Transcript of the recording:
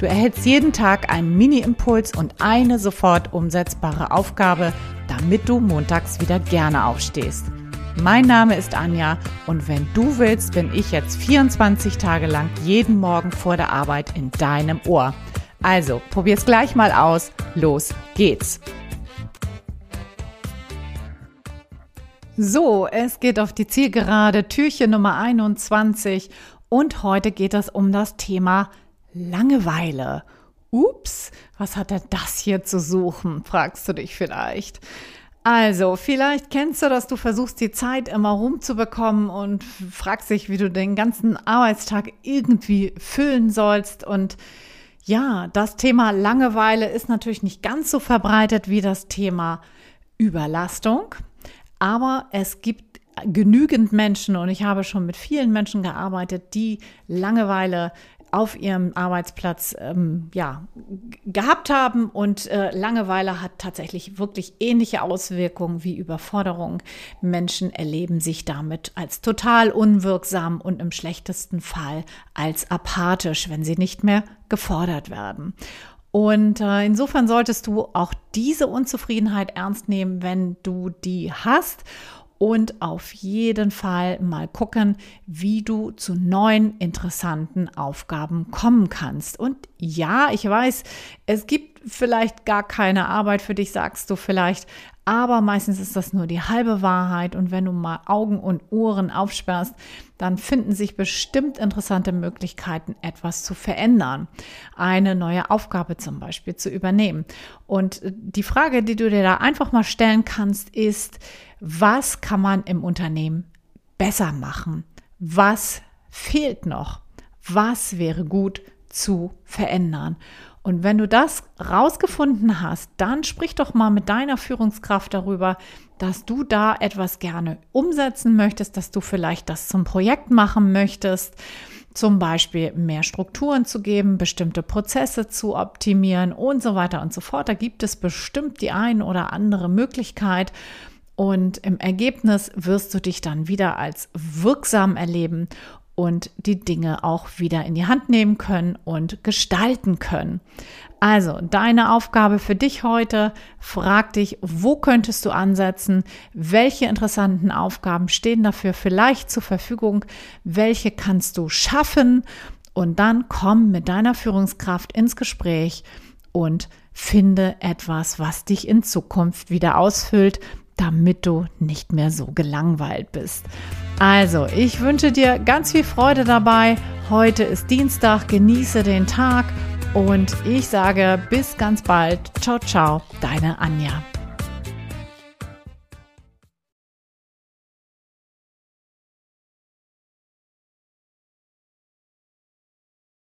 Du erhältst jeden Tag einen Mini-Impuls und eine sofort umsetzbare Aufgabe, damit du montags wieder gerne aufstehst. Mein Name ist Anja und wenn du willst, bin ich jetzt 24 Tage lang jeden Morgen vor der Arbeit in deinem Ohr. Also, probier's gleich mal aus. Los geht's. So, es geht auf die Zielgerade, Türchen Nummer 21 und heute geht es um das Thema Langeweile. Ups, was hat denn das hier zu suchen, fragst du dich vielleicht. Also, vielleicht kennst du das, du versuchst die Zeit immer rumzubekommen und fragst dich, wie du den ganzen Arbeitstag irgendwie füllen sollst. Und ja, das Thema Langeweile ist natürlich nicht ganz so verbreitet wie das Thema Überlastung. Aber es gibt genügend Menschen und ich habe schon mit vielen Menschen gearbeitet, die Langeweile auf ihrem Arbeitsplatz ähm, ja, gehabt haben. Und äh, Langeweile hat tatsächlich wirklich ähnliche Auswirkungen wie Überforderung. Menschen erleben sich damit als total unwirksam und im schlechtesten Fall als apathisch, wenn sie nicht mehr gefordert werden. Und äh, insofern solltest du auch diese Unzufriedenheit ernst nehmen, wenn du die hast und auf jeden Fall mal gucken, wie du zu neuen interessanten Aufgaben kommen kannst. Und ja, ich weiß, es gibt vielleicht gar keine Arbeit für dich, sagst du vielleicht, aber meistens ist das nur die halbe Wahrheit und wenn du mal Augen und Ohren aufsperrst, dann finden sich bestimmt interessante Möglichkeiten, etwas zu verändern, eine neue Aufgabe zum Beispiel zu übernehmen. Und die Frage, die du dir da einfach mal stellen kannst, ist, was kann man im Unternehmen besser machen? Was fehlt noch? Was wäre gut zu verändern? Und wenn du das rausgefunden hast, dann sprich doch mal mit deiner Führungskraft darüber, dass du da etwas gerne umsetzen möchtest, dass du vielleicht das zum Projekt machen möchtest, zum Beispiel mehr Strukturen zu geben, bestimmte Prozesse zu optimieren und so weiter und so fort. Da gibt es bestimmt die ein oder andere Möglichkeit. Und im Ergebnis wirst du dich dann wieder als wirksam erleben und die Dinge auch wieder in die Hand nehmen können und gestalten können. Also, deine Aufgabe für dich heute, frag dich, wo könntest du ansetzen? Welche interessanten Aufgaben stehen dafür vielleicht zur Verfügung? Welche kannst du schaffen? Und dann komm mit deiner Führungskraft ins Gespräch und finde etwas, was dich in Zukunft wieder ausfüllt, damit du nicht mehr so gelangweilt bist. Also, ich wünsche dir ganz viel Freude dabei. Heute ist Dienstag, genieße den Tag und ich sage bis ganz bald. Ciao, ciao, deine Anja.